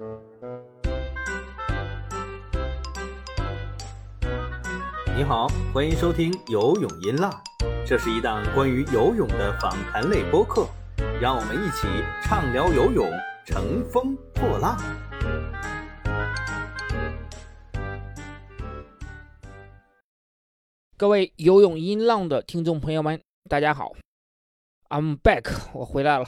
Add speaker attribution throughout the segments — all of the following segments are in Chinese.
Speaker 1: 你好，欢迎收听游泳音浪，这是一档关于游泳的访谈类播客，让我们一起畅聊游泳，乘风破浪。
Speaker 2: 各位游泳音浪的听众朋友们，大家好，I'm back，我回来了。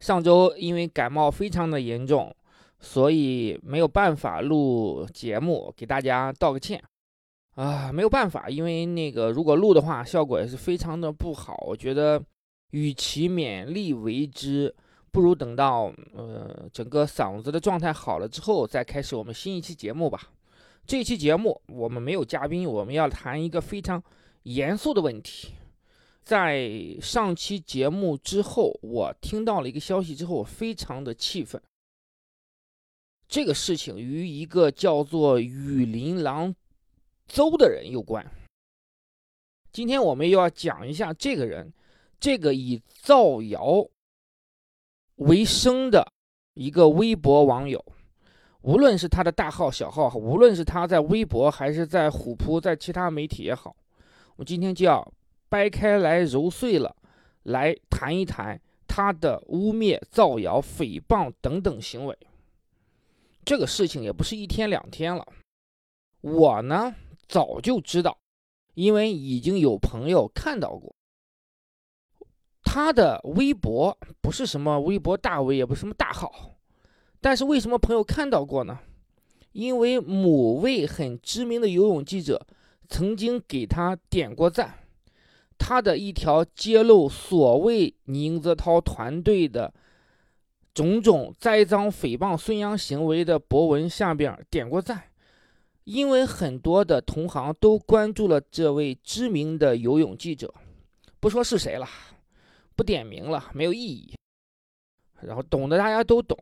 Speaker 2: 上周因为感冒非常的严重，所以没有办法录节目，给大家道个歉。啊，没有办法，因为那个如果录的话，效果也是非常的不好。我觉得，与其勉力为之，不如等到呃整个嗓子的状态好了之后，再开始我们新一期节目吧。这期节目我们没有嘉宾，我们要谈一个非常严肃的问题。在上期节目之后，我听到了一个消息之后，我非常的气愤。这个事情与一个叫做雨林郎。邹的人有关。今天我们又要讲一下这个人，这个以造谣为生的一个微博网友，无论是他的大号小号，无论是他在微博还是在虎扑，在其他媒体也好，我今天就要掰开来揉碎了来谈一谈他的污蔑、造谣、诽谤等等行为。这个事情也不是一天两天了，我呢。早就知道，因为已经有朋友看到过他的微博，不是什么微博大 V，也不是什么大号，但是为什么朋友看到过呢？因为某位很知名的游泳记者曾经给他点过赞，他的一条揭露所谓宁泽涛团队的种种栽赃诽谤孙杨行为的博文下边点过赞。因为很多的同行都关注了这位知名的游泳记者，不说是谁了，不点名了，没有意义。然后懂的大家都懂，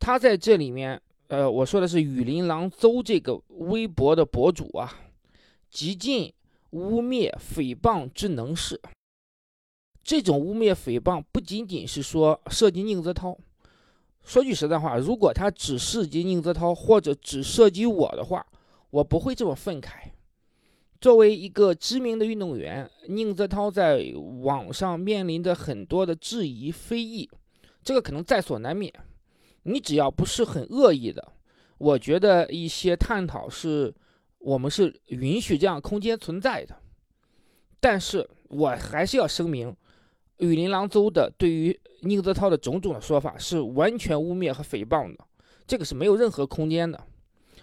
Speaker 2: 他在这里面，呃，我说的是雨林狼邹这个微博的博主啊，极尽污蔑诽谤之能事。这种污蔑诽谤不仅仅是说涉及宁泽涛。说句实在话，如果他只涉及宁泽涛或者只涉及我的话，我不会这么愤慨。作为一个知名的运动员，宁泽涛在网上面临着很多的质疑、非议，这个可能在所难免。你只要不是很恶意的，我觉得一些探讨是我们是允许这样空间存在的。但是我还是要声明。雨林郎邹的对于宁泽涛的种种的说法是完全污蔑和诽谤的，这个是没有任何空间的，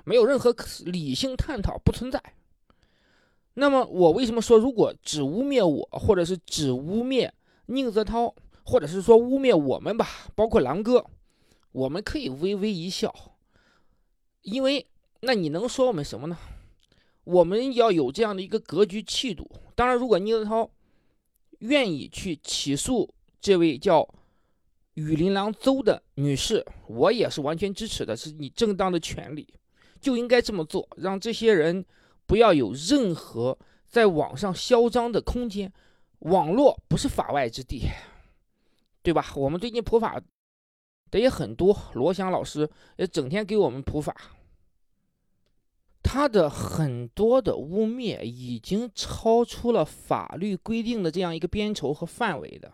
Speaker 2: 没有任何理性探讨，不存在。那么我为什么说，如果只污蔑我，或者是只污蔑宁泽涛，或者是说污蔑我们吧，包括狼哥，我们可以微微一笑，因为那你能说我们什么呢？我们要有这样的一个格局气度。当然，如果宁泽涛。愿意去起诉这位叫雨林郎邹的女士，我也是完全支持的，是你正当的权利，就应该这么做，让这些人不要有任何在网上嚣张的空间。网络不是法外之地，对吧？我们最近普法的也很多，罗翔老师也整天给我们普法。他的很多的污蔑已经超出了法律规定的这样一个边筹和范围的，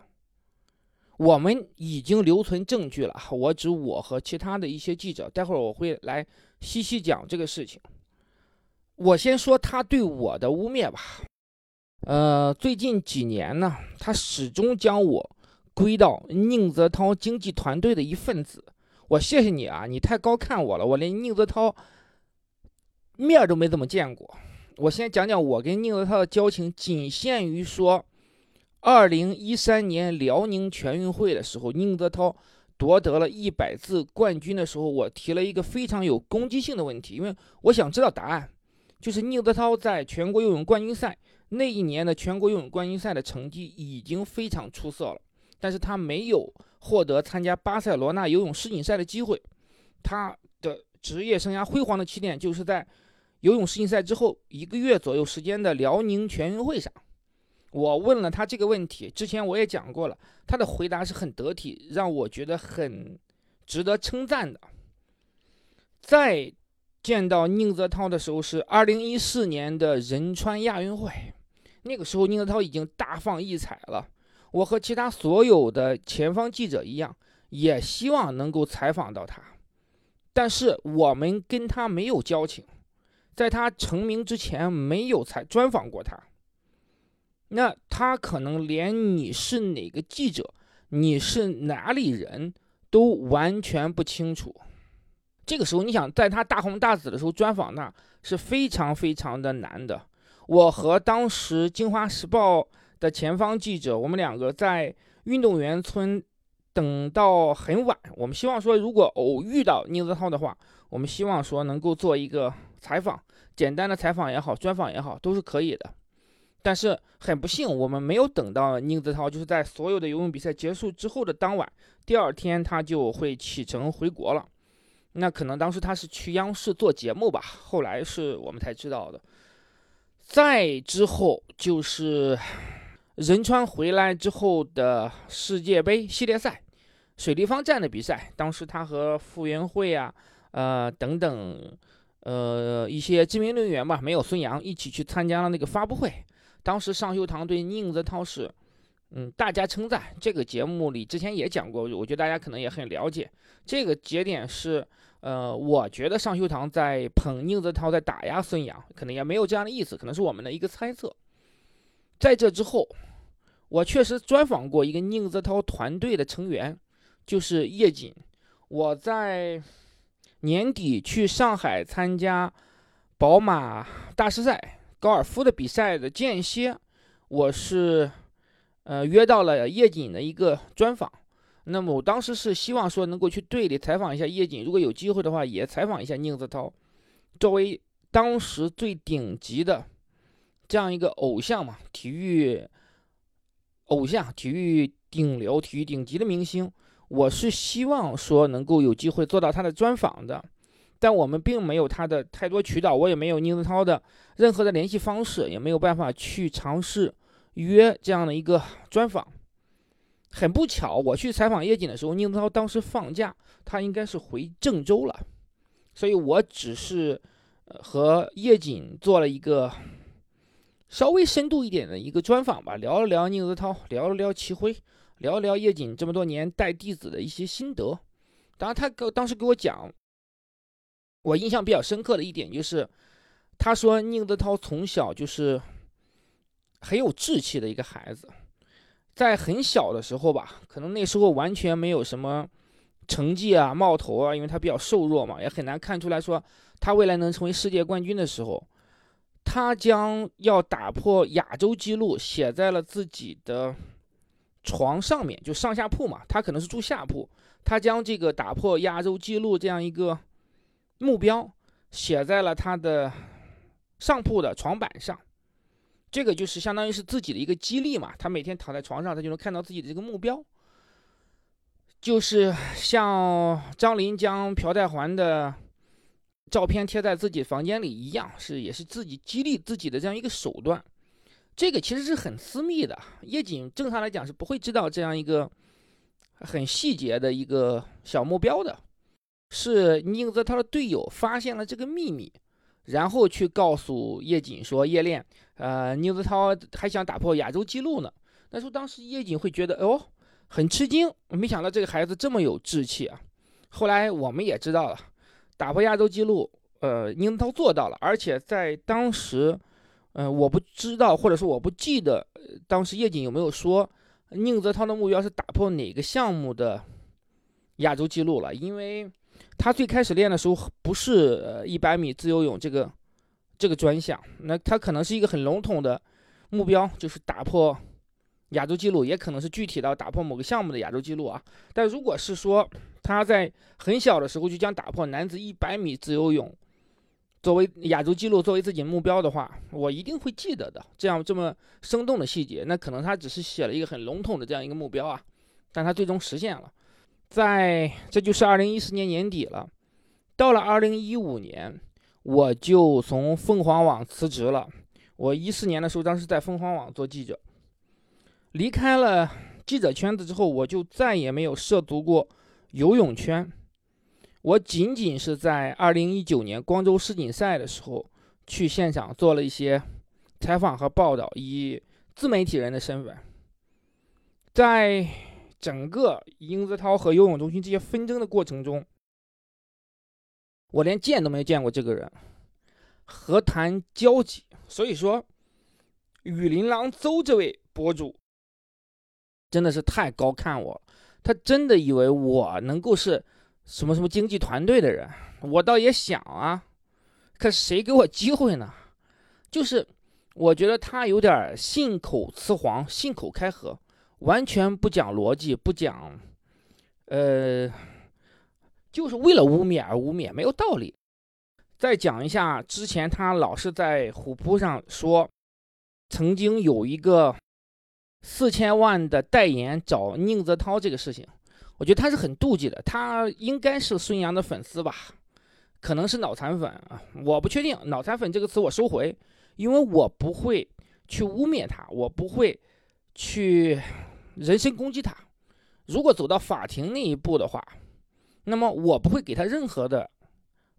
Speaker 2: 我们已经留存证据了。我指我和其他的一些记者，待会儿我会来细细讲这个事情。我先说他对我的污蔑吧。呃，最近几年呢，他始终将我归到宁泽涛经济团队的一份子。我谢谢你啊，你太高看我了，我连宁泽涛。面都没怎么见过。我先讲讲我跟宁泽涛的交情，仅限于说，二零一三年辽宁全运会的时候，宁泽涛夺得了一百字冠军的时候，我提了一个非常有攻击性的问题，因为我想知道答案，就是宁泽涛在全国游泳冠军赛那一年的全国游泳冠军赛的成绩已经非常出色了，但是他没有获得参加巴塞罗那游泳世锦赛的机会，他的职业生涯辉煌的起点就是在。游泳世锦赛之后一个月左右时间的辽宁全运会上，我问了他这个问题。之前我也讲过了，他的回答是很得体，让我觉得很值得称赞的。再见到宁泽涛的时候是二零一四年的仁川亚运会，那个时候宁泽涛已经大放异彩了。我和其他所有的前方记者一样，也希望能够采访到他，但是我们跟他没有交情，在他成名之前没有采专访过他。那他可能连你是哪个记者，你是哪里人都完全不清楚。这个时候，你想在他大红大紫的时候专访他，是非常非常的难的。我和当时《京华时报》的前方记者，我们两个在运动员村等到很晚。我们希望说，如果偶遇到宁泽涛的话，我们希望说能够做一个采访，简单的采访也好，专访也好，都是可以的。但是很不幸，我们没有等到宁泽涛，就是在所有的游泳比赛结束之后的当晚，第二天他就会启程回国了。那可能当时他是去央视做节目吧，后来是我们才知道的。再之后就是仁川回来之后的世界杯系列赛，水立方站的比赛，当时他和傅园慧啊，呃等等，呃一些知名运动员吧，没有孙杨，一起去参加了那个发布会。当时尚秀堂对宁泽涛是，嗯，大家称赞。这个节目里之前也讲过，我觉得大家可能也很了解。这个节点是，呃，我觉得尚秀堂在捧宁泽涛，在打压孙杨，可能也没有这样的意思，可能是我们的一个猜测。在这之后，我确实专访过一个宁泽涛团队的成员，就是叶瑾。我在年底去上海参加宝马大师赛。高尔夫的比赛的间歇，我是呃约到了叶瑾的一个专访。那么我当时是希望说能够去队里采访一下叶瑾，如果有机会的话也采访一下宁泽涛。作为当时最顶级的这样一个偶像嘛，体育偶像、体育顶流、体育顶级的明星，我是希望说能够有机会做到他的专访的。但我们并没有他的太多渠道，我也没有宁泽涛的任何的联系方式，也没有办法去尝试约这样的一个专访。很不巧，我去采访叶瑾的时候，宁泽涛当时放假，他应该是回郑州了，所以我只是和叶瑾做了一个稍微深度一点的一个专访吧，聊了聊宁泽涛，聊了聊齐辉，聊了聊叶瑾这么多年带弟子的一些心得。当然，他给当时给我讲。我印象比较深刻的一点就是，他说宁泽涛从小就是很有志气的一个孩子，在很小的时候吧，可能那时候完全没有什么成绩啊、冒头啊，因为他比较瘦弱嘛，也很难看出来说他未来能成为世界冠军的时候，他将要打破亚洲纪录写在了自己的床上面，就上下铺嘛，他可能是住下铺，他将这个打破亚洲纪录这样一个。目标写在了他的上铺的床板上，这个就是相当于是自己的一个激励嘛。他每天躺在床上，他就能看到自己的这个目标，就是像张琳将朴泰桓的照片贴在自己房间里一样，是也是自己激励自己的这样一个手段。这个其实是很私密的，叶瑾正常来讲是不会知道这样一个很细节的一个小目标的。是宁泽涛的队友发现了这个秘密，然后去告诉叶瑾说：“叶练，呃，宁泽涛还想打破亚洲纪录呢。”那时候当时叶瑾会觉得哦，很吃惊，没想到这个孩子这么有志气啊。后来我们也知道了，打破亚洲纪录，呃，宁泽涛做到了，而且在当时，呃，我不知道或者说我不记得当时叶瑾有没有说宁泽涛的目标是打破哪个项目的亚洲纪录了，因为。他最开始练的时候不是呃一百米自由泳这个这个专项，那他可能是一个很笼统的目标，就是打破亚洲纪录，也可能是具体到打破某个项目的亚洲纪录啊。但如果是说他在很小的时候就将打破男子一百米自由泳作为亚洲纪录作为自己目标的话，我一定会记得的。这样这么生动的细节，那可能他只是写了一个很笼统的这样一个目标啊，但他最终实现了。在这就是二零一四年年底了，到了二零一五年，我就从凤凰网辞职了。我一四年的时候，当时在凤凰网做记者，离开了记者圈子之后，我就再也没有涉足过游泳圈。我仅仅是在二零一九年光州世锦赛的时候去现场做了一些采访和报道，以自媒体人的身份，在整个英子涛和游泳中心这些纷争的过程中，我连见都没见过这个人，何谈交集？所以说，雨林狼邹这位博主真的是太高看我，他真的以为我能够是。什么什么经济团队的人，我倒也想啊，可谁给我机会呢？就是我觉得他有点信口雌黄、信口开河，完全不讲逻辑，不讲，呃，就是为了污蔑而污蔑，没有道理。再讲一下之前他老是在虎扑上说，曾经有一个四千万的代言找宁泽涛这个事情。我觉得他是很妒忌的，他应该是孙杨的粉丝吧，可能是脑残粉啊，我不确定。脑残粉这个词我收回，因为我不会去污蔑他，我不会去人身攻击他。如果走到法庭那一步的话，那么我不会给他任何的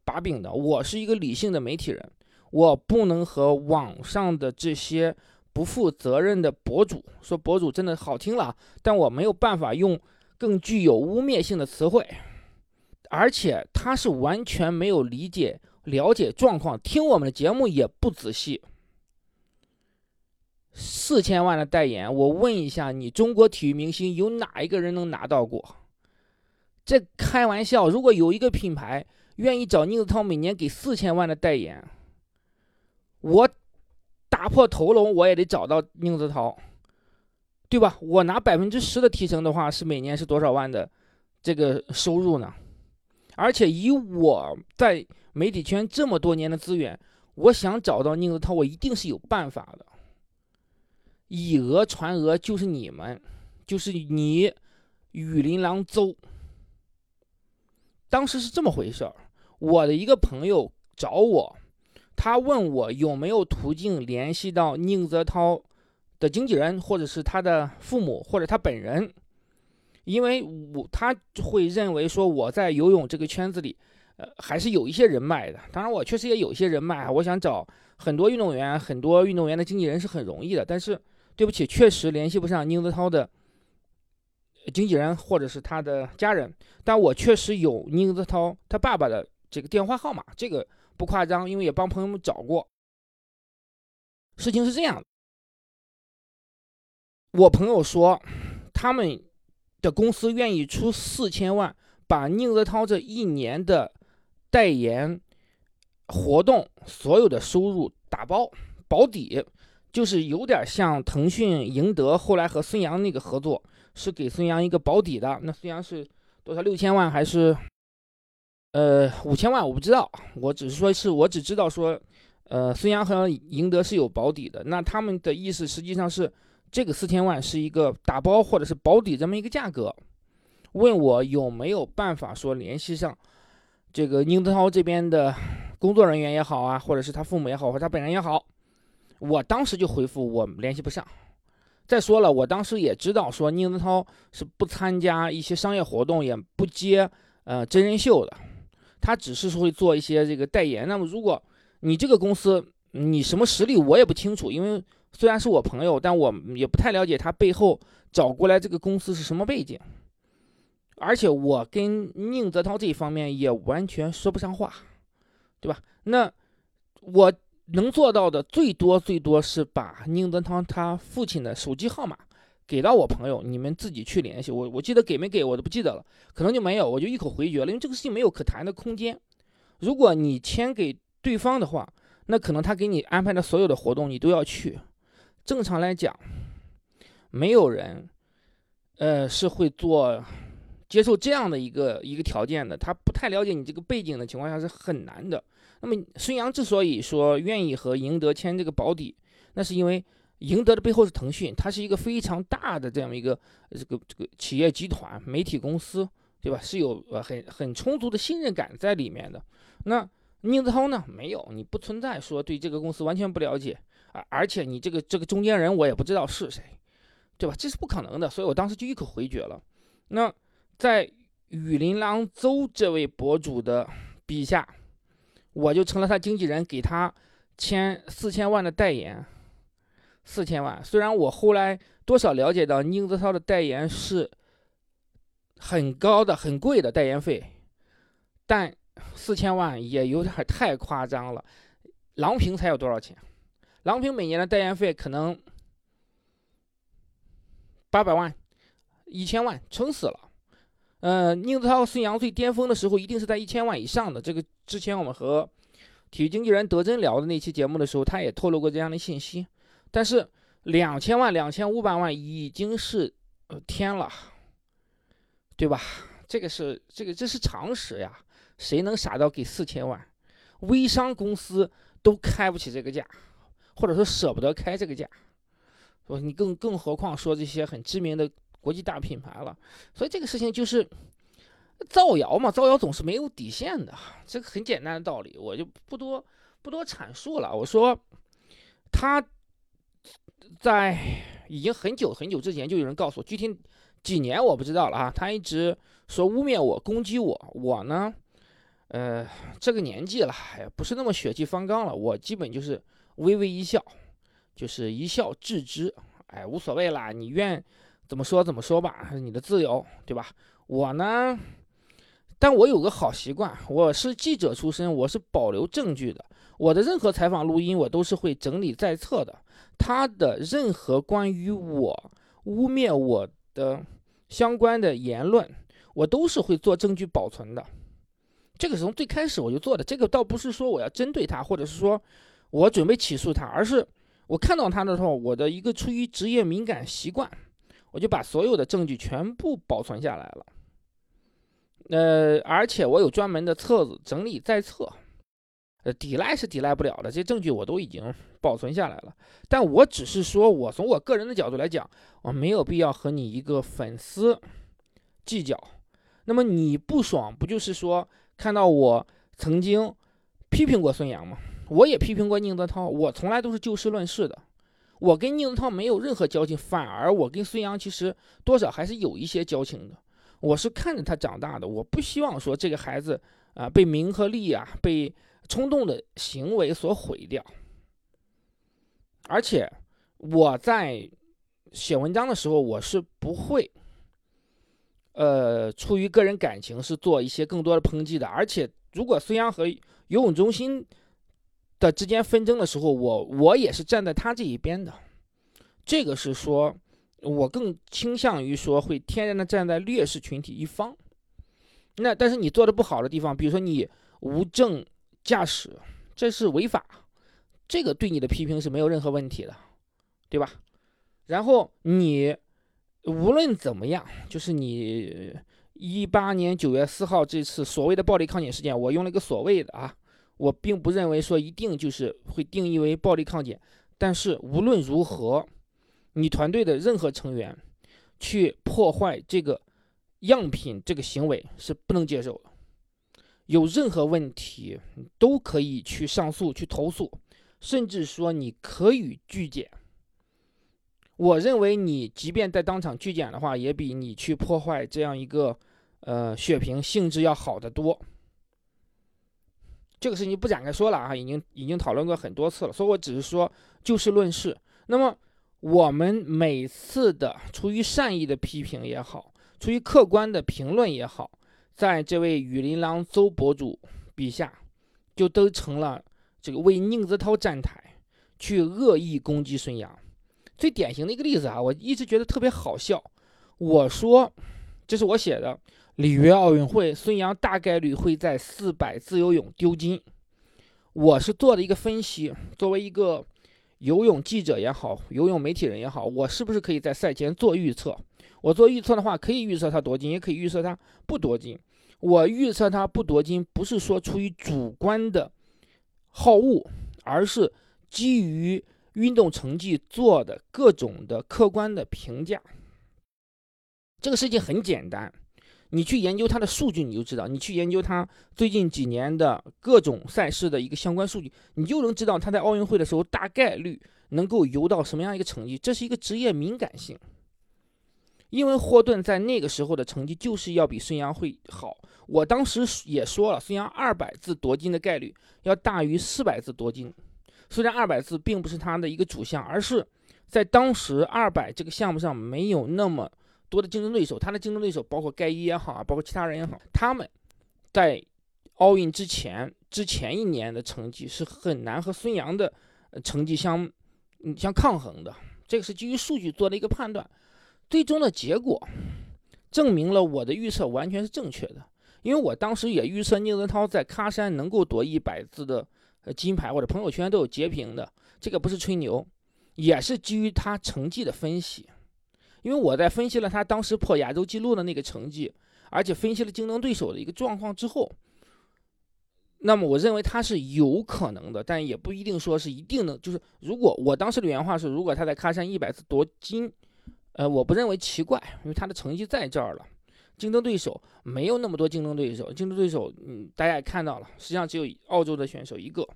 Speaker 2: 把柄的。我是一个理性的媒体人，我不能和网上的这些不负责任的博主说博主真的好听了，但我没有办法用。更具有污蔑性的词汇，而且他是完全没有理解、了解状况，听我们的节目也不仔细。四千万的代言，我问一下，你中国体育明星有哪一个人能拿到过？这开玩笑，如果有一个品牌愿意找宁泽涛每年给四千万的代言，我打破头颅我也得找到宁泽涛。对吧？我拿百分之十的提成的话，是每年是多少万的这个收入呢？而且以我在媒体圈这么多年的资源，我想找到宁泽涛，我一定是有办法的。以讹传讹就是你们，就是你雨林郎邹。当时是这么回事儿，我的一个朋友找我，他问我有没有途径联系到宁泽涛。的经纪人，或者是他的父母，或者他本人，因为我他会认为说我在游泳这个圈子里，呃，还是有一些人脉的。当然，我确实也有一些人脉。我想找很多运动员，很多运动员的经纪人是很容易的。但是，对不起，确实联系不上宁泽涛的经纪人或者是他的家人。但我确实有宁泽涛他爸爸的这个电话号码，这个不夸张，因为也帮朋友们找过。事情是这样的。我朋友说，他们的公司愿意出四千万，把宁泽涛这一年的代言活动所有的收入打包保底，就是有点像腾讯赢得后来和孙杨那个合作，是给孙杨一个保底的。那孙杨是多少？六千万还是呃五千万？我不知道，我只是说是我只知道说，呃，孙杨和赢得是有保底的。那他们的意思实际上是。这个四千万是一个打包或者是保底这么一个价格，问我有没有办法说联系上这个宁泽涛这边的工作人员也好啊，或者是他父母也好，或者他本人也好，我当时就回复我联系不上。再说了，我当时也知道说宁泽涛是不参加一些商业活动，也不接呃真人秀的，他只是说会做一些这个代言。那么如果你这个公司你什么实力我也不清楚，因为。虽然是我朋友，但我也不太了解他背后找过来这个公司是什么背景，而且我跟宁泽涛这一方面也完全说不上话，对吧？那我能做到的最多最多是把宁泽涛他父亲的手机号码给到我朋友，你们自己去联系我。我记得给没给我都不记得了，可能就没有，我就一口回绝了，因为这个事情没有可谈的空间。如果你签给对方的话，那可能他给你安排的所有的活动你都要去。正常来讲，没有人，呃，是会做接受这样的一个一个条件的。他不太了解你这个背景的情况下是很难的。那么孙杨之所以说愿意和赢得签这个保底，那是因为赢得的背后是腾讯，它是一个非常大的这样一个这个这个企业集团、媒体公司，对吧？是有呃很很充足的信任感在里面的。那宁泽涛呢？没有，你不存在说对这个公司完全不了解。啊，而且你这个这个中间人我也不知道是谁，对吧？这是不可能的，所以我当时就一口回绝了。那在雨林郎邹这位博主的笔下，我就成了他经纪人，给他签四千万的代言。四千万，虽然我后来多少了解到宁泽涛的代言是很高的、很贵的代言费，但四千万也有点太夸张了。郎平才有多少钱？郎平每年的代言费可能八百万、一千万，撑死了。呃，宁泽涛、孙杨最巅峰的时候，一定是在一千万以上的。这个之前我们和体育经纪人德珍聊的那期节目的时候，他也透露过这样的信息。但是两千万、两千五百万已经是呃天了，对吧？这个是这个这是常识呀，谁能傻到给四千万？微商公司都开不起这个价，或者说舍不得开这个价，说你更更何况说这些很知名的。国际大品牌了，所以这个事情就是造谣嘛，造谣总是没有底线的，这个很简单的道理，我就不多不多阐述了。我说他在已经很久很久之前就有人告诉我，具体几年我不知道了啊。他一直说污蔑我、攻击我，我呢，呃，这个年纪了，哎，不是那么血气方刚了，我基本就是微微一笑，就是一笑置之，哎，无所谓啦，你愿。怎么说怎么说吧，你的自由，对吧？我呢，但我有个好习惯，我是记者出身，我是保留证据的。我的任何采访录音，我都是会整理在册的。他的任何关于我污蔑我的相关的言论，我都是会做证据保存的。这个从最开始我就做的。这个倒不是说我要针对他，或者是说我准备起诉他，而是我看到他的时候，我的一个出于职业敏感习惯。我就把所有的证据全部保存下来了，呃，而且我有专门的册子整理在册，呃，抵赖是抵赖不了的，这证据我都已经保存下来了。但我只是说，我从我个人的角度来讲，我没有必要和你一个粉丝计较。那么你不爽，不就是说看到我曾经批评过孙杨吗？我也批评过宁泽涛，我从来都是就事论事的。我跟宁泽涛没有任何交情，反而我跟孙杨其实多少还是有一些交情的。我是看着他长大的，我不希望说这个孩子啊被名和利啊被冲动的行为所毁掉。而且我在写文章的时候，我是不会，呃，出于个人感情是做一些更多的抨击的。而且如果孙杨和游泳中心，的之间纷争的时候，我我也是站在他这一边的，这个是说，我更倾向于说会天然的站在劣势群体一方。那但是你做的不好的地方，比如说你无证驾驶，这是违法，这个对你的批评是没有任何问题的，对吧？然后你无论怎么样，就是你一八年九月四号这次所谓的暴力抗检事件，我用了一个所谓的啊。我并不认为说一定就是会定义为暴力抗检，但是无论如何，你团队的任何成员去破坏这个样品这个行为是不能接受的。有任何问题都可以去上诉去投诉，甚至说你可以拒检。我认为你即便在当场拒检的话，也比你去破坏这样一个呃血瓶性质要好得多。这个事情不展开说了啊，已经已经讨论过很多次了，所以我只是说就事论事。那么我们每次的出于善意的批评也好，出于客观的评论也好，在这位雨林狼邹博主笔下，就都成了这个为宁泽涛站台，去恶意攻击孙杨。最典型的一个例子啊，我一直觉得特别好笑。我说，这是我写的。里约奥运会，孙杨大概率会在四百自由泳丢金。我是做的一个分析，作为一个游泳记者也好，游泳媒体人也好，我是不是可以在赛前做预测？我做预测的话，可以预测他夺金，也可以预测他不夺金。我预测他不夺金，不是说出于主观的好恶，而是基于运动成绩做的各种的客观的评价。这个事情很简单。你去研究它的数据，你就知道；你去研究它最近几年的各种赛事的一个相关数据，你就能知道他在奥运会的时候大概率能够游到什么样一个成绩。这是一个职业敏感性。因为霍顿在那个时候的成绩就是要比孙杨会好。我当时也说了，孙杨二百字夺金的概率要大于四百字夺金。虽然二百字并不是他的一个主项，而是在当时二百这个项目上没有那么多的竞争对手。他的竞争对手包括盖伊也好啊，包括其他人也好，他们在奥运之前之前一年的成绩是很难和孙杨的成绩相相抗衡的。这个是基于数据做的一个判断，最终的结果证明了我的预测完全是正确的。因为我当时也预测宁泽涛在喀山能够夺一百字的金牌，我的朋友圈都有截屏的，这个不是吹牛，也是基于他成绩的分析。因为我在分析了他当时破亚洲纪录的那个成绩，而且分析了竞争对手的一个状况之后，那么我认为他是有可能的，但也不一定说是一定能。就是如果我当时的原话是，如果他在喀山一百次夺金，呃，我不认为奇怪，因为他的成绩在这儿了。竞争对手没有那么多竞争对手，竞争对手，嗯，大家也看到了，实际上只有澳洲的选手一个。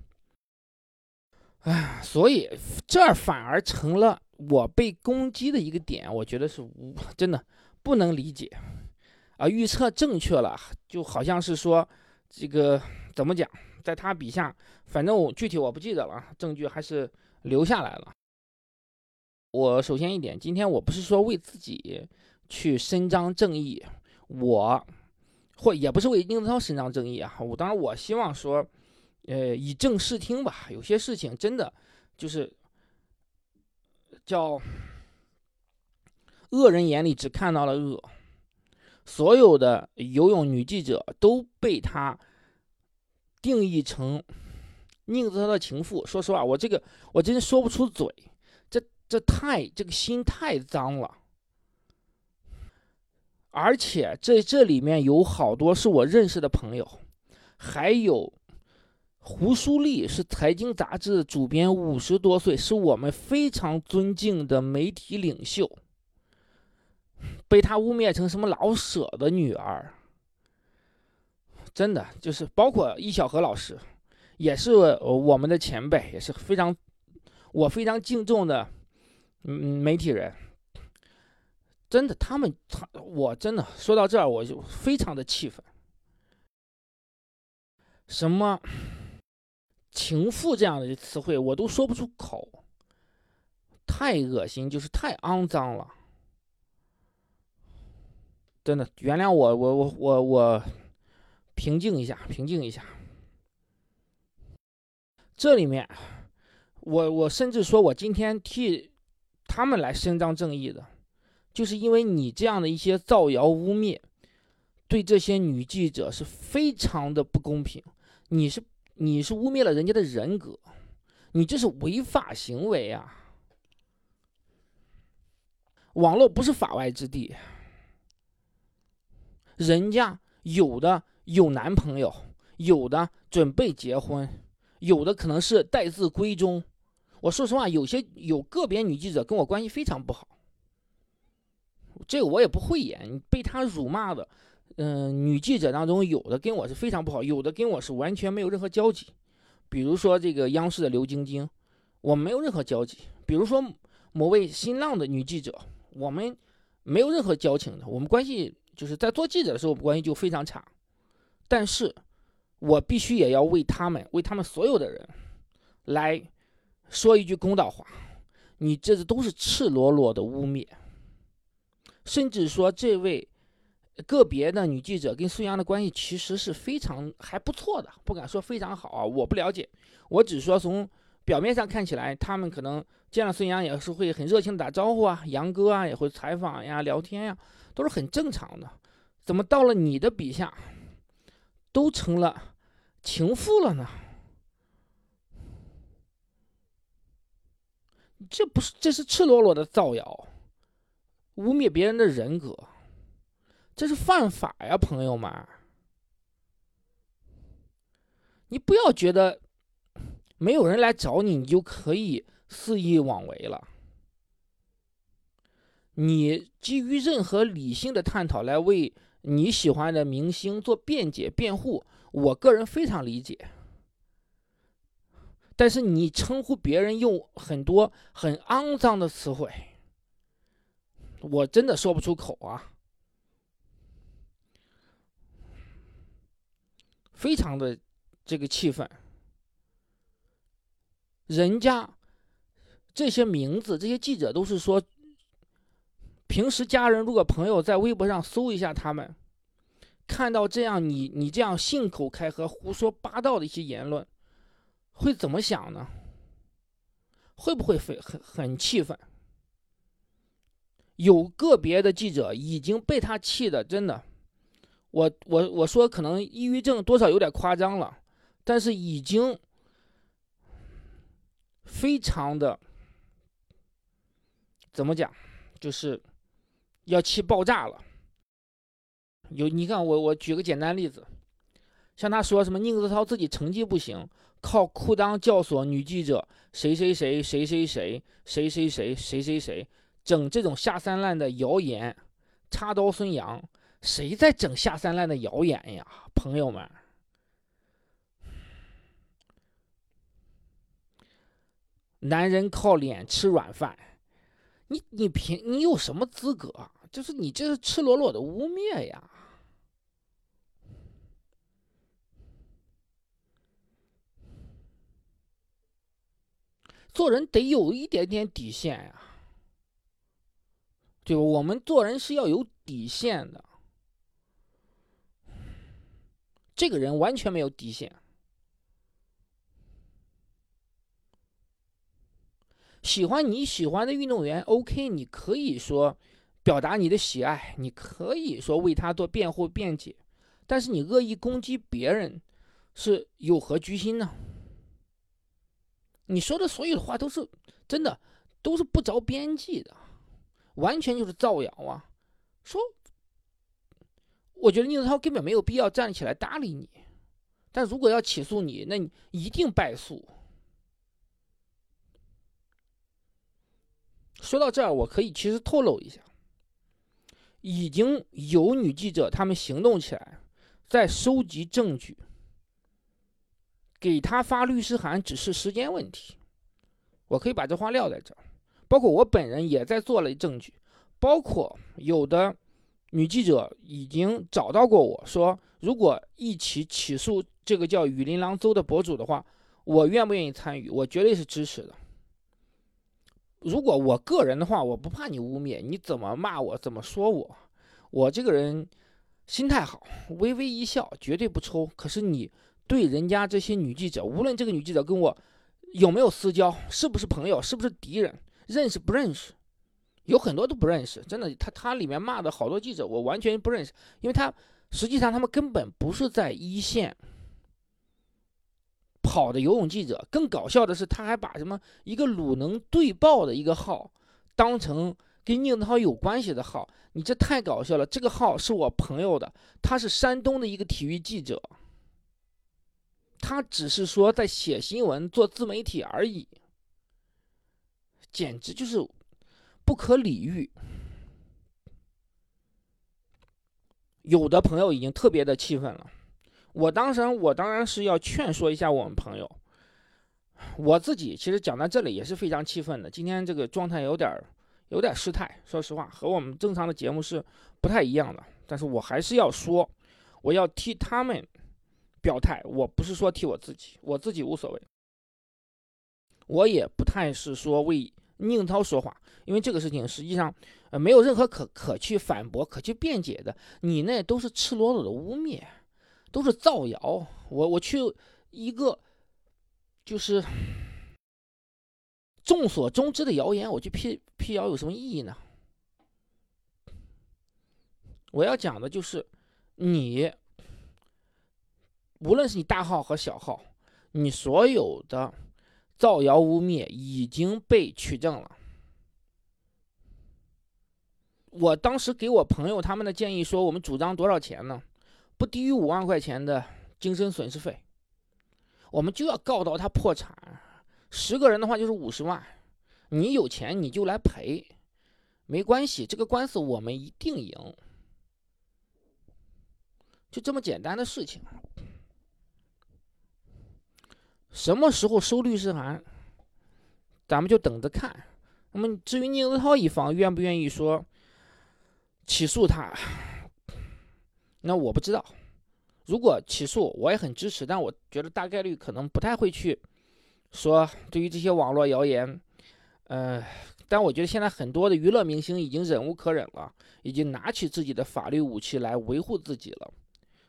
Speaker 2: 哎，所以这儿反而成了我被攻击的一个点，我觉得是无真的不能理解啊！预测正确了，就好像是说这个怎么讲，在他笔下，反正我具体我不记得了，证据还是留下来了。我首先一点，今天我不是说为自己去伸张正义。我或也不是为宁泽涛伸张正义啊，我当然我希望说，呃，以正视听吧。有些事情真的就是叫恶人眼里只看到了恶，所有的游泳女记者都被他定义成宁泽涛的情妇。说实话，我这个我真说不出嘴，这这太这个心太脏了。而且这这里面有好多是我认识的朋友，还有胡舒立是财经杂志主编，五十多岁，是我们非常尊敬的媒体领袖，被他污蔑成什么老舍的女儿，真的就是包括易小荷老师，也是我们的前辈，也是非常我非常敬重的嗯媒体人。真的，他们他我真的说到这儿，我就非常的气愤。什么情妇这样的词汇，我都说不出口，太恶心，就是太肮脏了。真的，原谅我，我我我我平静一下，平静一下。这里面，我我甚至说我今天替他们来伸张正义的。就是因为你这样的一些造谣污蔑，对这些女记者是非常的不公平。你是你是污蔑了人家的人格，你这是违法行为啊！网络不是法外之地，人家有的有男朋友，有的准备结婚，有的可能是待字闺中。我说实话，有些有个别女记者跟我关系非常不好。这个我也不会演，被她辱骂的，嗯，女记者当中有的跟我是非常不好，有的跟我是完全没有任何交集。比如说这个央视的刘晶晶，我没有任何交集。比如说某位新浪的女记者，我们没有任何交情的，我们关系就是在做记者的时候我们关系就非常差。但是，我必须也要为他们，为他们所有的人，来说一句公道话：你这都是赤裸裸的污蔑。甚至说，这位个别的女记者跟孙杨的关系其实是非常还不错的，不敢说非常好啊，我不了解。我只说从表面上看起来，他们可能见了孙杨也是会很热情的打招呼啊，杨哥啊也会采访呀、聊天呀，都是很正常的。怎么到了你的笔下，都成了情妇了呢？这不是，这是赤裸裸的造谣。污蔑别人的人格，这是犯法呀，朋友们！你不要觉得没有人来找你，你就可以肆意妄为了。你基于任何理性的探讨来为你喜欢的明星做辩解辩护，我个人非常理解。但是你称呼别人用很多很肮脏的词汇。我真的说不出口啊，非常的这个气愤。人家这些名字，这些记者都是说，平时家人如果朋友在微博上搜一下他们，看到这样你你这样信口开河、胡说八道的一些言论，会怎么想呢？会不会很很很气愤？有个别的记者已经被他气的，真的，我我我说可能抑郁症多少有点夸张了，但是已经非常的怎么讲，就是要气爆炸了。有你看我我举个简单例子，像他说什么宁泽涛自己成绩不行，靠裤裆教唆女记者谁谁谁谁谁谁谁谁谁谁谁谁谁。整这种下三滥的谣言，插刀孙杨，谁在整下三滥的谣言呀？朋友们，男人靠脸吃软饭，你你凭你有什么资格？就是你这是赤裸裸的污蔑呀！做人得有一点点底线呀。对吧？我们做人是要有底线的。这个人完全没有底线。喜欢你喜欢的运动员，OK，你可以说表达你的喜爱，你可以说为他做辩护辩解，但是你恶意攻击别人，是有何居心呢？你说的所有的话都是真的，都是不着边际的。完全就是造谣啊！说，我觉得宁泽涛根本没有必要站起来搭理你，但如果要起诉你，那你一定败诉。说到这儿，我可以其实透露一下，已经有女记者他们行动起来，在收集证据，给他发律师函只是时间问题。我可以把这话撂在这儿。包括我本人也在做了证据，包括有的女记者已经找到过我说，如果一起起诉这个叫雨林狼邹的博主的话，我愿不愿意参与？我绝对是支持的。如果我个人的话，我不怕你污蔑，你怎么骂我，怎么说我，我这个人心态好，微微一笑，绝对不抽。可是你对人家这些女记者，无论这个女记者跟我有没有私交，是不是朋友，是不是敌人？认识不认识？有很多都不认识，真的。他他里面骂的好多记者，我完全不认识，因为他实际上他们根本不是在一线跑的游泳记者。更搞笑的是，他还把什么一个鲁能队报的一个号当成跟宁泽涛有关系的号，你这太搞笑了。这个号是我朋友的，他是山东的一个体育记者，他只是说在写新闻、做自媒体而已。简直就是不可理喻。有的朋友已经特别的气愤了，我当时我当然是要劝说一下我们朋友。我自己其实讲到这里也是非常气愤的，今天这个状态有点有点失态，说实话和我们正常的节目是不太一样的。但是我还是要说，我要替他们表态，我不是说替我自己，我自己无所谓，我也不太是说为。宁涛说话，因为这个事情实际上，呃，没有任何可可去反驳、可去辩解的。你那都是赤裸裸的污蔑，都是造谣。我我去一个就是众所周知的谣言，我去辟辟谣有什么意义呢？我要讲的就是你，无论是你大号和小号，你所有的。造谣污蔑已经被取证了。我当时给我朋友他们的建议说，我们主张多少钱呢？不低于五万块钱的精神损失费，我们就要告到他破产。十个人的话就是五十万，你有钱你就来赔，没关系，这个官司我们一定赢，就这么简单的事情。什么时候收律师函，咱们就等着看。那么至于宁泽涛一方愿不愿意说，起诉他，那我不知道。如果起诉，我也很支持，但我觉得大概率可能不太会去说对于这些网络谣言，呃，但我觉得现在很多的娱乐明星已经忍无可忍了，已经拿起自己的法律武器来维护自己了。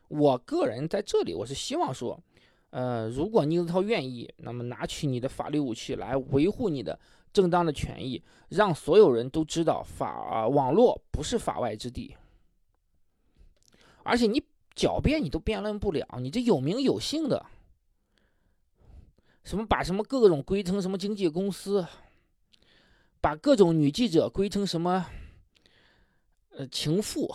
Speaker 2: 我个人在这里，我是希望说，呃，如果宁泽涛愿意，那么拿起你的法律武器来维护你的正当的权益，让所有人都知道法网络不是法外之地，而且你。狡辩你都辩论不了，你这有名有姓的，什么把什么各种归成什么经纪公司，把各种女记者归成什么呃情妇，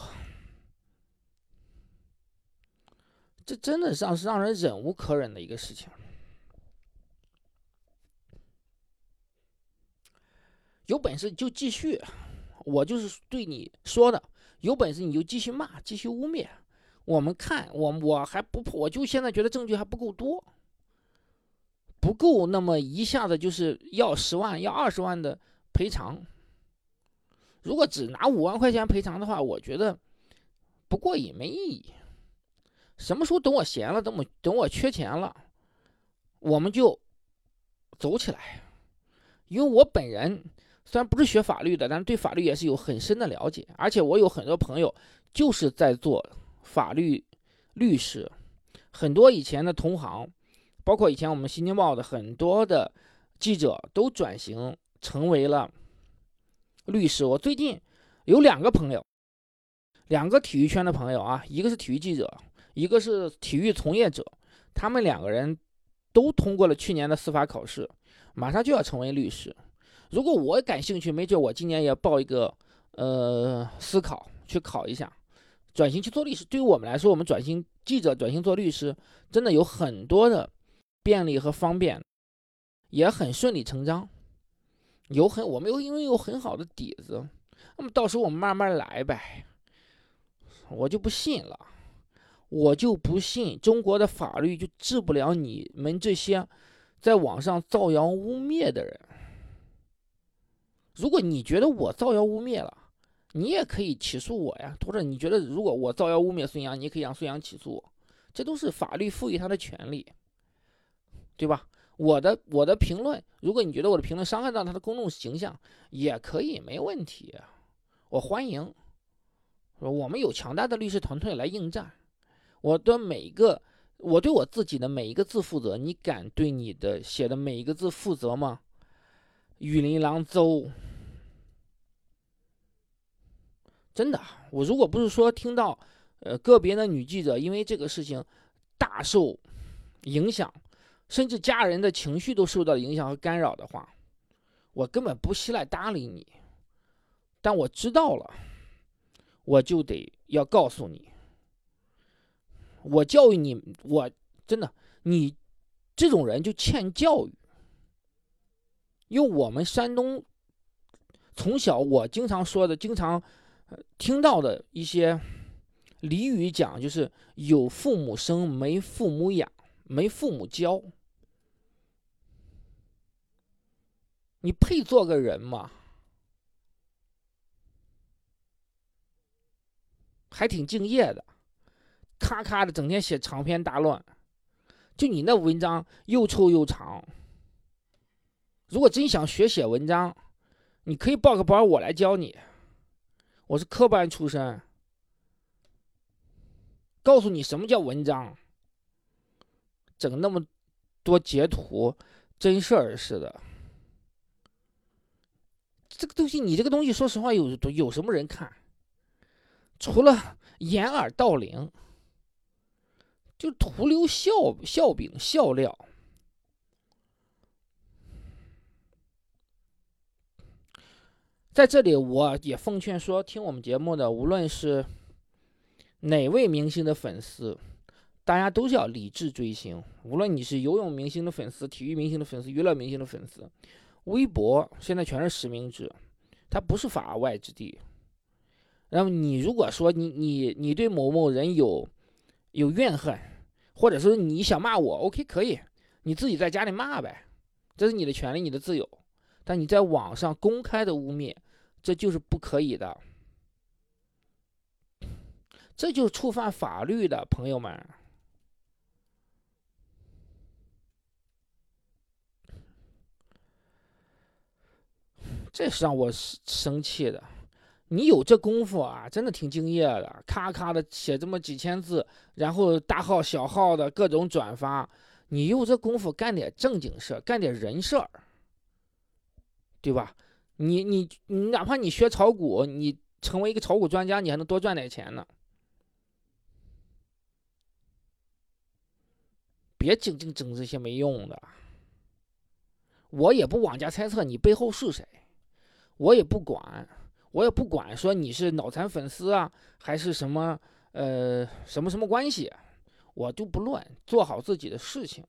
Speaker 2: 这真的让是让人忍无可忍的一个事情。有本事就继续，我就是对你说的，有本事你就继续骂，继续污蔑。我们看，我我还不，我就现在觉得证据还不够多，不够那么一下子就是要十万、要二十万的赔偿。如果只拿五万块钱赔偿的话，我觉得不过瘾，没意义。什么时候等我闲了，等我等我缺钱了，我们就走起来。因为我本人虽然不是学法律的，但是对法律也是有很深的了解，而且我有很多朋友就是在做。法律律师很多，以前的同行，包括以前我们《新京报》的很多的记者都转型成为了律师。我最近有两个朋友，两个体育圈的朋友啊，一个是体育记者，一个是体育从业者，他们两个人都通过了去年的司法考试，马上就要成为律师。如果我感兴趣，没准我今年也报一个呃思考去考一下。转型去做律师，对于我们来说，我们转型记者转型做律师，真的有很多的便利和方便，也很顺理成章。有很我们有因为有很好的底子，那么到时候我们慢慢来呗。我就不信了，我就不信中国的法律就治不了你们这些在网上造谣污蔑的人。如果你觉得我造谣污蔑了，你也可以起诉我呀，或者你觉得如果我造谣污蔑孙杨，你可以让孙杨起诉我，这都是法律赋予他的权利，对吧？我的我的评论，如果你觉得我的评论伤害到他的公众形象，也可以没问题，我欢迎。我们有强大的律师团队来应战，我的每一个，我对我自己的每一个字负责，你敢对你的写的每一个字负责吗？雨林狼邹。真的，我如果不是说听到，呃，个别的女记者因为这个事情大受影响，甚至家人的情绪都受到影响和干扰的话，我根本不稀来搭理你。但我知道了，我就得要告诉你，我教育你，我真的，你这种人就欠教育。因为我们山东从小我经常说的，经常。听到的一些俚语讲，就是有父母生，没父母养，没父母教。你配做个人吗？还挺敬业的，咔咔的，整天写长篇大论。就你那文章又臭又长。如果真想学写文章，你可以报个班，我来教你。我是科班出身，告诉你什么叫文章，整那么多截图，真事儿似的。这个东西，你这个东西，说实话，有有什么人看？除了掩耳盗铃，就徒留笑笑柄笑料。在这里，我也奉劝说听我们节目的，无论是哪位明星的粉丝，大家都是要理智追星。无论你是游泳明星的粉丝、体育明星的粉丝、娱乐明星的粉丝，微博现在全是实名制，它不是法外之地。那么你如果说你你你对某某人有有怨恨，或者说你想骂我，OK 可以，你自己在家里骂呗，这是你的权利，你的自由。但你在网上公开的污蔑，这就是不可以的。这就触犯法律的，朋友们。这是让我生生气的。你有这功夫啊，真的挺敬业的，咔咔的写这么几千字，然后大号小号的各种转发，你有这功夫干点正经事干点人事儿，对吧？你你你，哪怕你学炒股，你成为一个炒股专家，你还能多赚点钱呢。别整整整这些没用的，我也不妄加猜测你背后是谁。我也不管，我也不管说你是脑残粉丝啊，还是什么呃什么什么关系，我就不乱，做好自己的事情，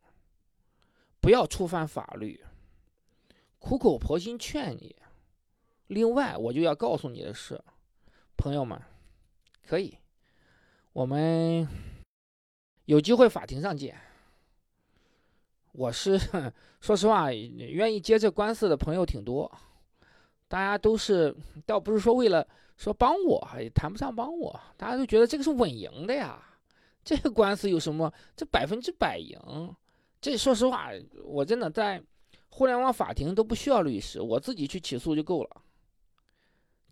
Speaker 2: 不要触犯法律。苦口婆心劝你。另外，我就要告诉你的是，朋友们，可以，我们有机会法庭上见。我是 说实话，愿意接这官司的朋友挺多。大家都是，倒不是说为了说帮我，也谈不上帮我。大家都觉得这个是稳赢的呀，这个官司有什么？这百分之百赢。这说实话，我真的在互联网法庭都不需要律师，我自己去起诉就够了。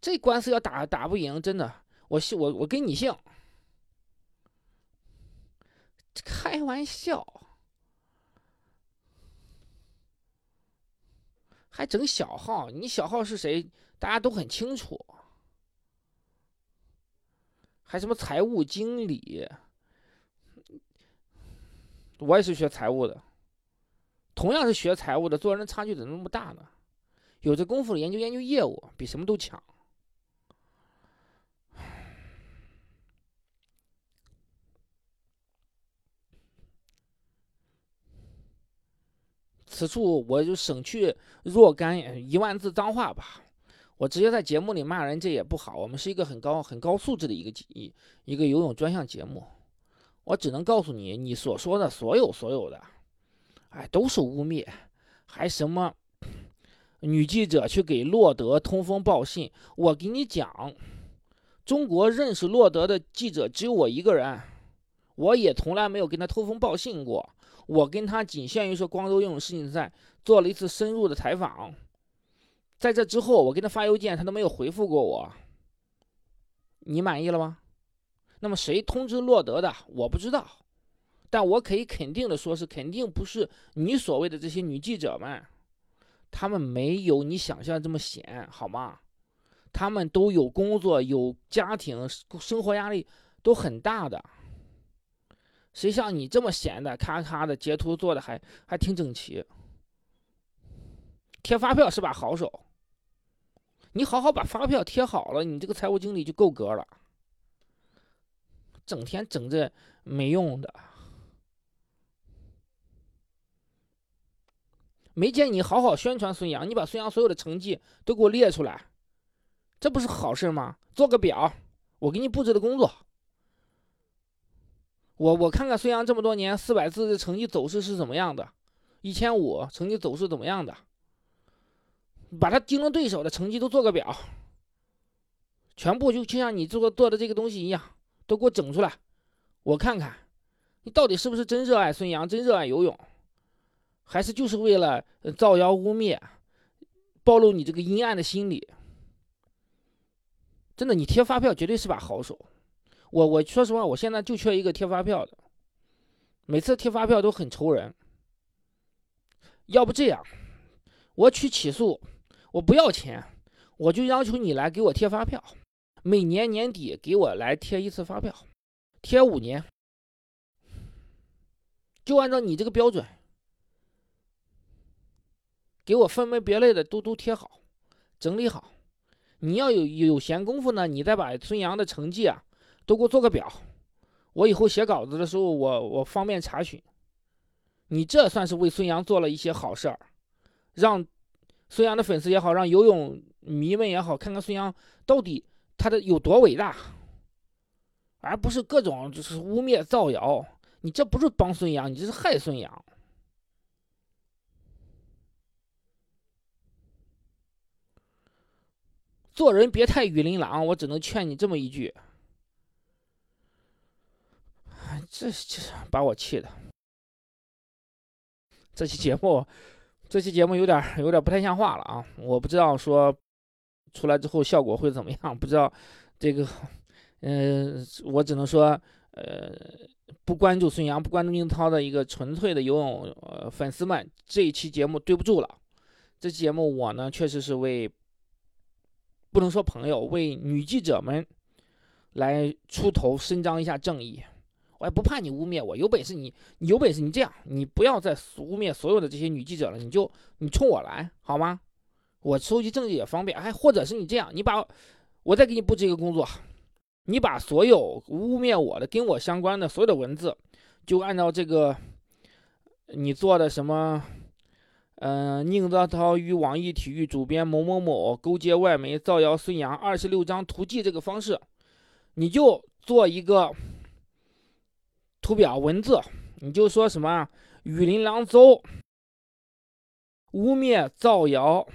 Speaker 2: 这官司要打打不赢，真的，我信我我跟你姓。开玩笑。还整小号？你小号是谁？大家都很清楚。还什么财务经理？我也是学财务的，同样是学财务的，做人差距怎么那么大呢？有这功夫研究研究业务，比什么都强。此处我就省去若干一万字脏话吧，我直接在节目里骂人，这也不好。我们是一个很高很高素质的一个一一个游泳专项节目，我只能告诉你，你所说的所有所有的，哎，都是污蔑，还什么女记者去给洛德通风报信？我给你讲，中国认识洛德的记者只有我一个人，我也从来没有跟他通风报信过。我跟他仅限于说光州游泳世锦赛做了一次深入的采访，在这之后，我给他发邮件，他都没有回复过我。你满意了吗？那么谁通知洛德的？我不知道，但我可以肯定的说，是肯定不是你所谓的这些女记者们，她们没有你想象这么闲，好吗？她们都有工作，有家庭，生活压力都很大的。谁像你这么闲的，咔咔的截图做的还还挺整齐，贴发票是把好手。你好好把发票贴好了，你这个财务经理就够格了。整天整这没用的，没见你好好宣传孙杨，你把孙杨所有的成绩都给我列出来，这不是好事吗？做个表，我给你布置的工作。我我看看孙杨这么多年四百字的成绩走势是怎么样的，一千五成绩走势怎么样的，把他竞争对手的成绩都做个表，全部就就像你做做的这个东西一样，都给我整出来，我看看，你到底是不是真热爱孙杨，真热爱游泳，还是就是为了造谣污蔑，暴露你这个阴暗的心理？真的，你贴发票绝对是把好手。我我说实话，我现在就缺一个贴发票的，每次贴发票都很愁人。要不这样，我去起诉，我不要钱，我就要求你来给我贴发票，每年年底给我来贴一次发票，贴五年，就按照你这个标准，给我分门别类的都都贴好，整理好。你要有有闲工夫呢，你再把孙杨的成绩啊。都给我做个表，我以后写稿子的时候，我我方便查询。你这算是为孙杨做了一些好事儿，让孙杨的粉丝也好，让游泳迷们也好，看看孙杨到底他的有多伟大，而不是各种就是污蔑造谣。你这不是帮孙杨，你这是害孙杨。做人别太雨琳狼，我只能劝你这么一句。这这把我气的。这期节目，这期节目有点有点不太像话了啊！我不知道说出来之后效果会怎么样，不知道这个，嗯，我只能说，呃，不关注孙杨、不关注宁涛的一个纯粹的游泳呃粉丝们，这一期节目对不住了。这期节目我呢，确实是为不能说朋友，为女记者们来出头，伸张一下正义。我也不怕你污蔑我，有本事你，你有本事你这样，你不要再污蔑所有的这些女记者了，你就你冲我来好吗？我收集证据也方便，哎，或者是你这样，你把我再给你布置一个工作，你把所有污蔑我的跟我相关的所有的文字，就按照这个你做的什么，嗯，宁泽涛与网易体育主编某某某勾结外媒造谣孙杨二十六张图记这个方式，你就做一个。图表文字，你就说什么雨林狼邹污蔑造谣，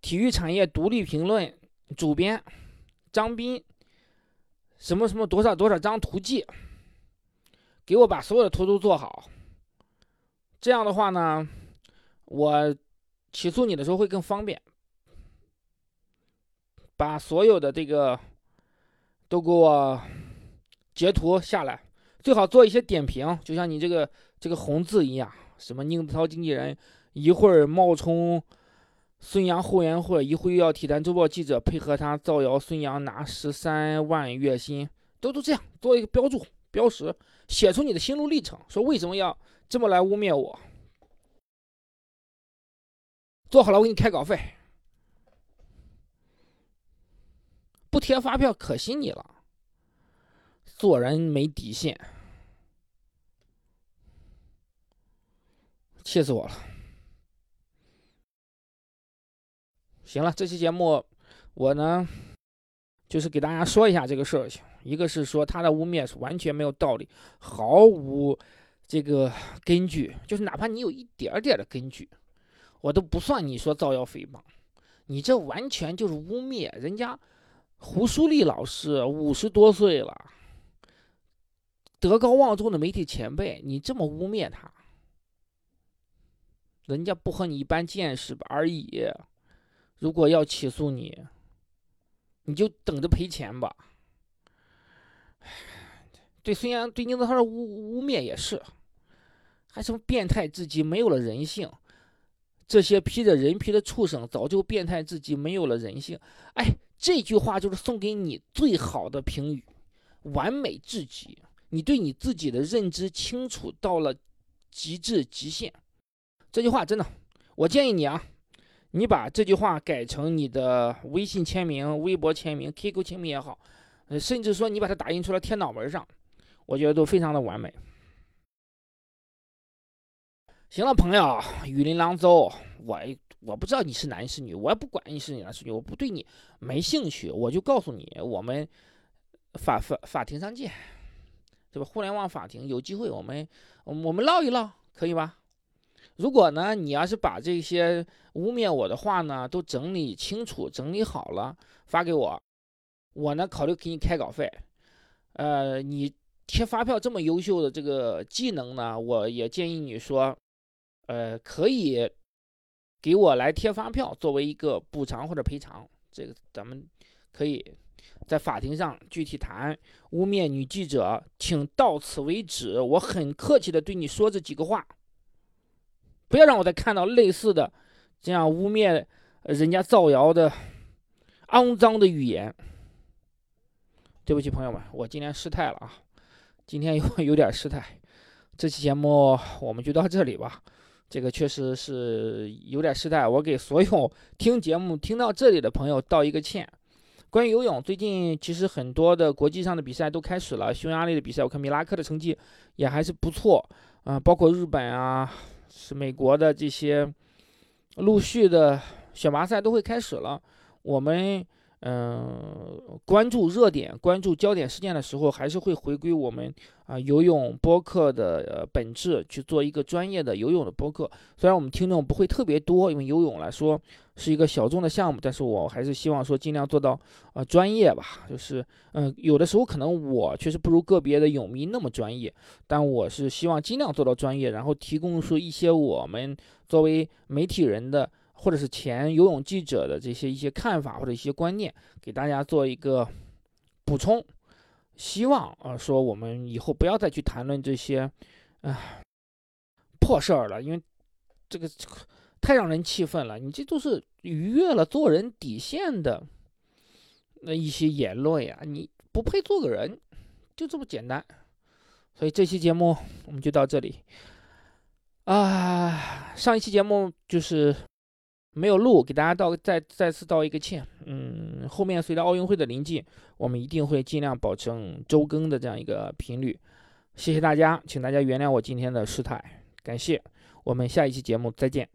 Speaker 2: 体育产业独立评论主编张斌什么什么多少多少张图记，给我把所有的图都做好。这样的话呢，我起诉你的时候会更方便。把所有的这个都给我。截图下来，最好做一些点评，就像你这个这个红字一样，什么宁泽涛经纪人一会儿冒充孙杨后援会，一会儿又要体坛周报记者配合他造谣孙杨拿十三万月薪，都都这样做一个标注标识，写出你的心路历程，说为什么要这么来污蔑我。做好了，我给你开稿费，不贴发票可惜你了。做人没底线，气死我了！行了，这期节目我呢，就是给大家说一下这个事情。一个是说他的污蔑是完全没有道理，毫无这个根据，就是哪怕你有一点点的根据，我都不算你说造谣诽谤，你这完全就是污蔑人家胡舒立老师五十多岁了。德高望重的媒体前辈，你这么污蔑他，人家不和你一般见识而已。如果要起诉你，你就等着赔钱吧。对虽然、对宁泽涛的污污蔑也是，还什么变态至极，没有了人性。这些披着人皮的畜生，早就变态至极，没有了人性。哎，这句话就是送给你最好的评语，完美至极。你对你自己的认知清楚到了极致极限，这句话真的，我建议你啊，你把这句话改成你的微信签名、微博签名、QQ 签名也好，呃，甚至说你把它打印出来贴脑门上，我觉得都非常的完美。行了，朋友，雨林狼舟，我我不知道你是男是女，我也不管你是男是女，我不对你没兴趣，我就告诉你，我们法法法庭上见。对吧？互联网法庭有机会，我们我们唠一唠，可以吧？如果呢，你要是把这些污蔑我的话呢，都整理清楚、整理好了发给我，我呢考虑给你开稿费。呃，你贴发票这么优秀的这个技能呢，我也建议你说，呃，可以给我来贴发票，作为一个补偿或者赔偿。这个咱们可以。在法庭上具体谈污蔑女记者，请到此为止。我很客气的对你说这几个话，不要让我再看到类似的这样污蔑人家造谣的肮脏的语言。对不起，朋友们，我今天失态了啊，今天有 有点失态。这期节目我们就到这里吧。这个确实是有点失态，我给所有听节目听到这里的朋友道一个歉。关于游泳，最近其实很多的国际上的比赛都开始了。匈牙利的比赛，我看米拉克的成绩也还是不错，啊，包括日本啊，是美国的这些陆续的选拔赛都会开始了。我们嗯，关注热点、关注焦点事件的时候，还是会回归我们啊游泳播客的呃本质，去做一个专业的游泳的播客。虽然我们听众不会特别多，因为游泳来说是一个小众的项目，但是我还是希望说尽量做到啊专业吧。就是嗯，有的时候可能我确实不如个别的泳迷那么专业，但我是希望尽量做到专业，然后提供出一些我们作为媒体人的。或者是前游泳记者的这些一些看法或者一些观念，给大家做一个补充。希望啊，说我们以后不要再去谈论这些，啊破事儿了，因为这个太让人气愤了。你这都是逾越了做人底线的那一些言论呀，你不配做个人，就这么简单。所以这期节目我们就到这里。啊，上一期节目就是。没有录，给大家道再再次道一个歉。嗯，后面随着奥运会的临近，我们一定会尽量保证周更的这样一个频率。谢谢大家，请大家原谅我今天的失态，感谢。我们下一期节目再见。